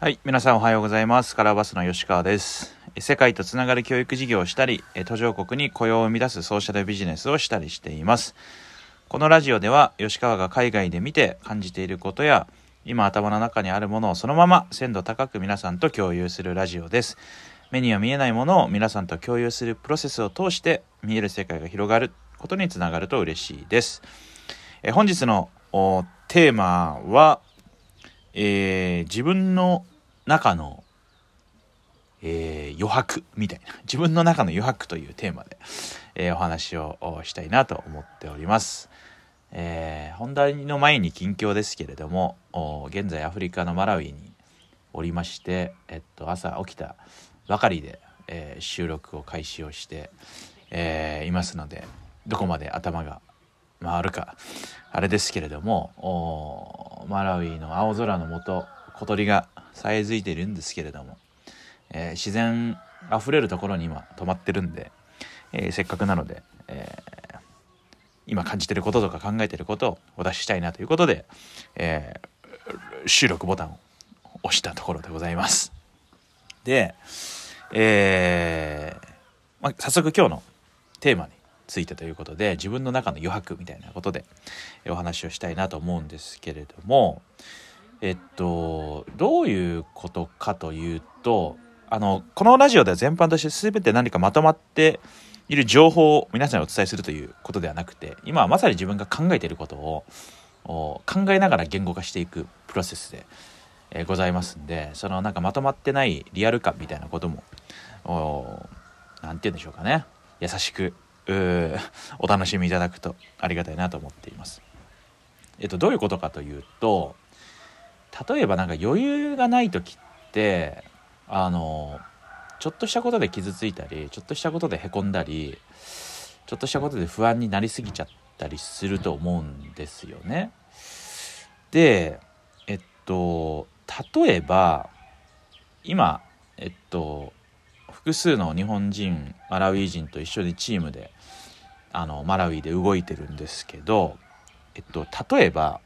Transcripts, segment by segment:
はい、皆さんおはようございます。カラーバスの吉川です。世界とつながる教育事業をしたり、途上国に雇用を生み出すソーシャルビジネスをしたりしています。このラジオでは、吉川が海外で見て感じていることや、今頭の中にあるものをそのまま鮮度高く皆さんと共有するラジオです。目には見えないものを皆さんと共有するプロセスを通して見える世界が広がることにつながると嬉しいです。え本日のテーマは、えー自分の中の、えー余白みたいな 自分の中の余白というテーマで、えーお話をしたいなと思っております。えー本題の前に近況ですけれども現在アフリカのマラウイにおりまして、えっと、朝起きたばかりで、えー収録を開始をして、えーいますのでどこまで頭が回るかあれですけれどもマラウイの青空の下小鳥がさえずいているんですけれども、えー自然あふれるところに今止まってるんで、えーせっかくなので、えー今感じてることとか考えてることをお出ししたいなということで、えー収録ボタンを押したところでございます。で、えーまあ、早速今日のテーマについてということで自分の中の余白みたいなことでお話をしたいなと思うんですけれどもえっとどういうことかというとあのこのラジオでは全般として全て何かまとまっている情報を皆さんにお伝えするということではなくて今はまさに自分が考えていることを考えながら言語化していくプロセスで、えーございますんでそのなんかまとまってないリアル感みたいなこともおなんて言うんでしょうかね。優しくお楽しみいただくとありがたいなと思っています。えっとどういうことかというと例えばなんか余裕がない時ってあのちょっとしたことで傷ついたりちょっとしたことでへこんだりちょっとしたことで不安になりすぎちゃったりすると思うんですよね。でえっと例えば今えっと複数の日本人マラウイ人と一緒にチームであのマラウイで動いてるんですけど、えっと、例えば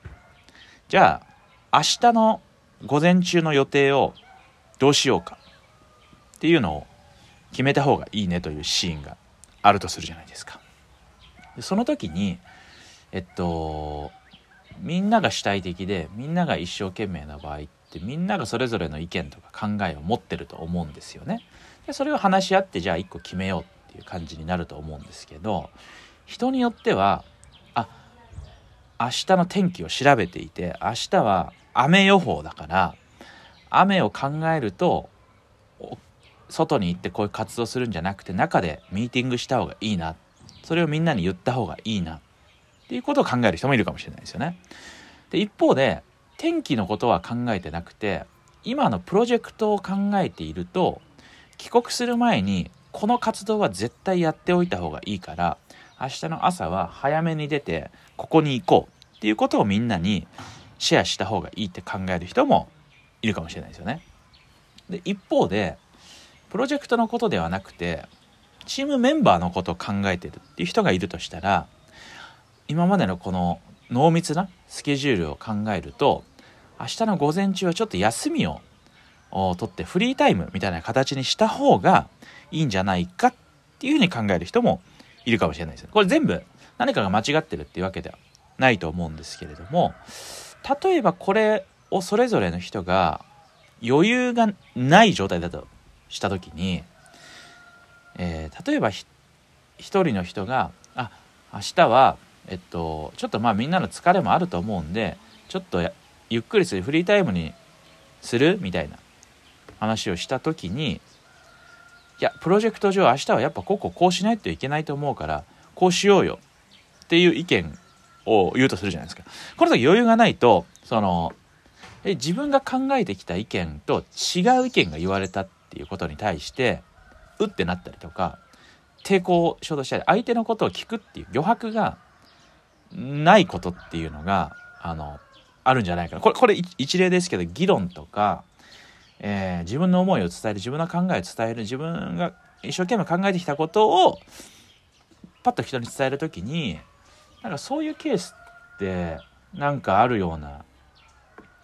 じゃあ明日の午前中の予定をどうしようかっていうのを決めた方がいいねというシーンがあるとするじゃないですか。でその時にえっとみんなが主体的でみんなが一生懸命な場合ってみんながそれぞれの意見とか考えを持ってると思うんですよね。でそれを話し合ってじゃあ一個決めようっていう感じになると思うんですけど人によってはあ明日の天気を調べていて明日は雨予報だから雨を考えると外に行ってこういう活動するんじゃなくて中でミーティングした方がいいなそれをみんなに言った方がいいなっていうことを考える人もいるかもしれないですよね。で一方で天気のことは考えてなくて今のプロジェクトを考えていると帰国する前にこの活動は絶対やっておいた方がいいから明日の朝は早めに出てここに行こうっていうことをみんなにシェアした方がいいって考える人もいるかもしれないですよね。で一方でプロジェクトのことではなくてチームメンバーのことを考えてるっていう人がいるとしたら今までのこの濃密なスケジュールを考えると明日の午前中はちょっと休みをを取ってフリータイムみたいな形にした方がいいんじゃないかっていうふうに考える人もいるかもしれないですこれ全部何かが間違ってるっていうわけではないと思うんですけれども例えばこれをそれぞれの人が余裕がない状態だとした時に、えー例えば一人の人が「あ明日はえっとちょっとまあみんなの疲れもあると思うんでちょっとゆっくりするフリータイムにする?」みたいな話をした時にいやプロジェクト上明日はやっぱこここうしないといけないと思うからこうしようよっていう意見を言うとするじゃないですか。この時余裕がないとそのえ自分が考えてきた意見と違う意見が言われたっていうことに対してうってなったりとか抵抗を衝動したり相手のことを聞くっていう余白がないことっていうのがあのあるんじゃないかなこれこれ一例ですけど議論とか、えー自分の思いを伝える自分の考えを伝える自分が一生懸命考えてきたことをパッと人に伝える時になんかそういうケースってなんかあるような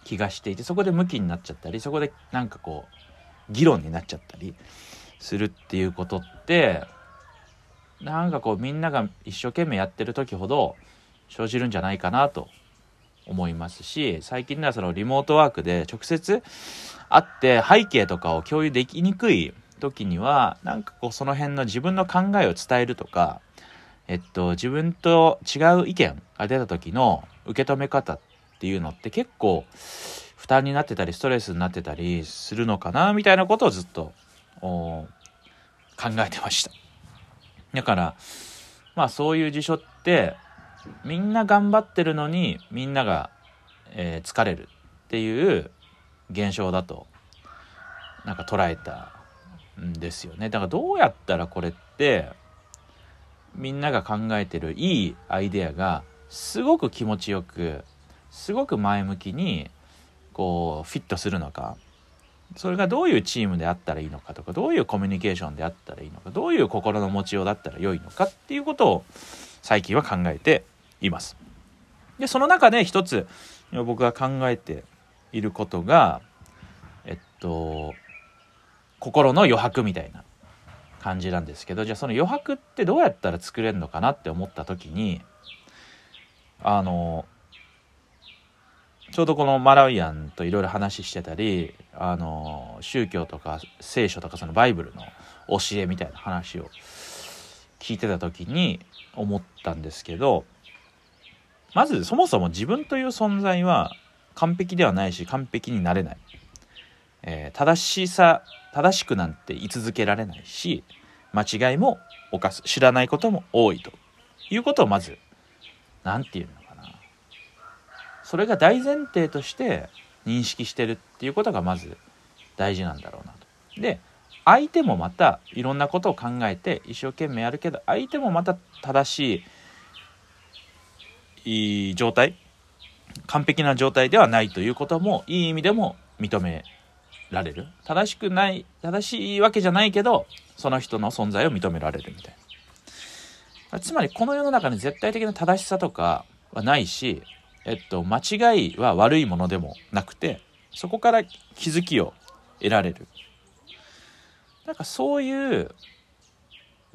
気がしていてそこで向きになっちゃったりそこでなんかこう議論になっちゃったりするっていうことってなんかこうみんなが一生懸命やってる時ほど生じるんじゃないかなと思いますし最近ではそのリモートワークで直接会って背景とかを共有できにくい時にはなんかこうその辺の自分の考えを伝えるとかえっと自分と違う意見が出た時の受け止め方っていうのって結構負担になってたりストレスになってたりするのかなみたいなことをずっと考えてました。だからまあそういう辞書ってみんな頑張ってるのにみんなが、えー、疲れるっていう現象だとなんか捉えたんですよねだからどうやったらこれってみんなが考えてるいいアイデアがすごく気持ちよくすごく前向きにこうフィットするのかそれがどういうチームであったらいいのかとかどういうコミュニケーションであったらいいのかどういう心の持ちようだったら良いのかっていうことを最近は考えています。でその中で一つ僕が考えていることがえっと心の余白みたいな感じなんですけどじゃあその余白ってどうやったら作れるのかなって思った時にあのちょうどこのマラウイアンといろいろ話してたりあの宗教とか聖書とかそのバイブルの教えみたいな話を聞いてた時に思ったんですけどまずそもそも自分という存在は完璧ではないし完璧になれない、えー、正しさ正しくなんて居続けられないし間違いも犯す知らないことも多いと。いうことをまず何て言うのかな。それが大前提として認識してるっていうことがまず大事なんだろうなと。で相手もまたいろんなことを考えて一生懸命やるけど相手もまた正しい状態完璧な状態ではないということもいい意味でも認められる。正しくない正しいわけじゃないけどその人の存在を認められるみたいな。つまりこの世の中に絶対的な正しさとかはないし、えっと、間違いは悪いものでもなくてそこから気づきを得られる。なんかそういう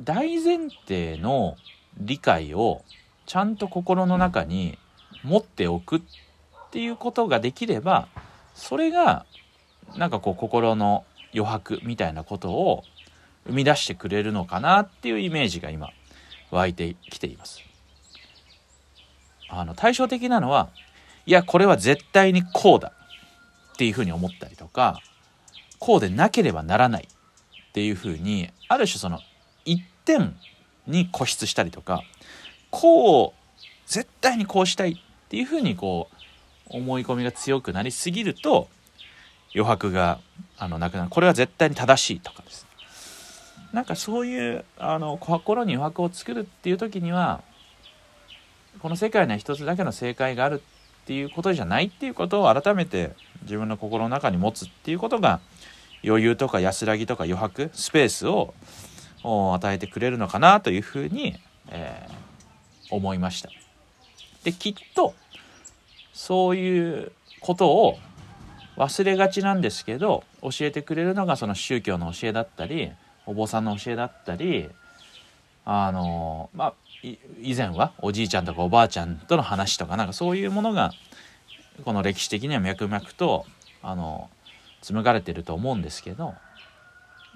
大前提の理解をちゃんと心の中に持っておくっていうことができればそれがなんかこう心の余白みたいなことを生み出してくれるのかなっていうイメージが今湧いてきています。あの対照的なのはいやこれは絶対にこうだっていうふうに思ったりとかこうでなければならないっていうふうにある種その一点に固執したりとかこう絶対にこうしたいっていうふうにこう思い込みが強くなりすぎると余白があのなくなるこれは絶対に正しいとかですなんかそういうあの心に余白を作るっていう時にはこの世界には一つだけの正解があるっていうことじゃないっていうことを改めて自分の心の中に持つっていうことが余裕とか安らぎとか余白スペースを与えてくれるのかなというふうに、えー、思いました。できっとそういうことを忘れがちなんですけど教えてくれるのがその宗教の教えだったりお坊さんの教えだったりあのまあ以前はおじいちゃんとかおばあちゃんとの話とかなんかそういうものがこの歴史的には脈々とあの紡がれてると思うんですけど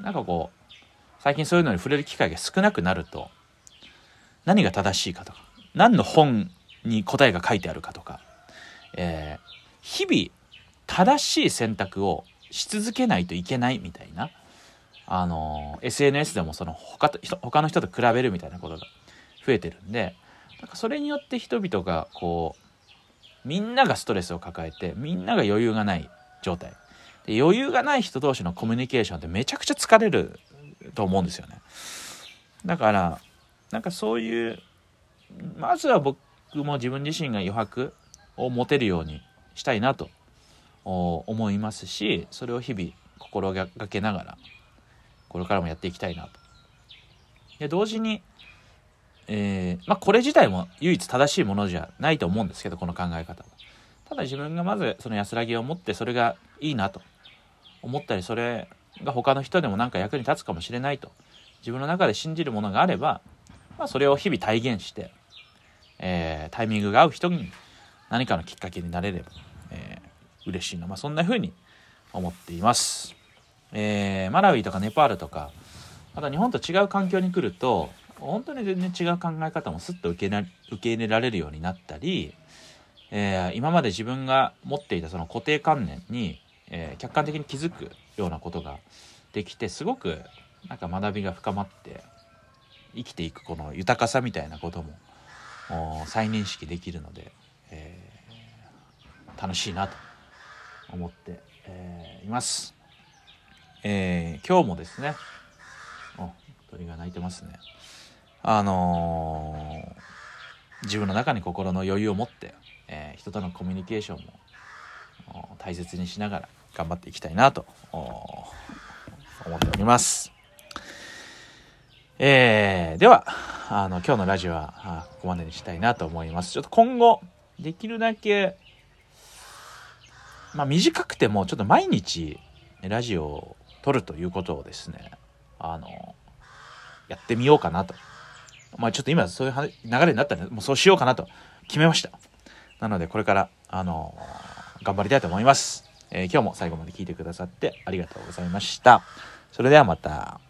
なんかこう最近そういうのに触れる機会が少なくなると何が正しいかとか何の本に答えが書いてあるかとか、えー、日々正しい選択をし続けないといけないみたいな、あの SNS でもその他と他の人と比べるみたいなことが増えてるんでなんかそれによって人々がこうみんながストレスを抱えてみんなが余裕がない状態。で余裕がない人同士のコミュニケーションってめちゃくちゃ疲れると思うんですよね。だからなんかそういうまずは僕も自分自身が余白を持てるようにしたいなと思いますしそれを日々心がけながらこれからもやっていきたいなと。で同時に、えー、まあ、これ自体も唯一正しいものじゃないと思うんですけどこの考え方も。ただ自分がまずその安らぎを持ってそれがいいなと思ったりそれが他の人でも何か役に立つかもしれないと自分の中で信じるものがあれば、まあ、それを日々体現して、えー、タイミングが合う人に何かのきっかけになれれば、えー、嬉しいな、まあ、そんな風に思っています。えー、マラウィとかネパールとかまた日本と違う環境に来ると本当に全然違う考え方もすっと受け受け入れられるようになったり、えー、今まで自分が持っていたその固定観念に、えー、客観的に気づくようなことができてすごくなんか学びが深まって生きていくこの豊かさみたいなことも再認識できるので、えー、楽しいなと思って、えー、います。えー、今日もですねお鳥が鳴いてますねあの、自分の中に心の余裕を持って、えー、人とのコミュニケーションも大切にしながら頑張っていきたいなと思っております。えー、では、あの、今日のラジオはここまでにしたいなと思います。ちょっと今後、できるだけ、まあ短くてもちょっと毎日ラジオを撮るということをですね、あの、やってみようかなと。まあちょっと今そういう流れになったんで、もうそうしようかなと決めました。なのでこれから、あの、頑張りたいと思います。えー、今日も最後まで聞いてくださってありがとうございました。それではまた。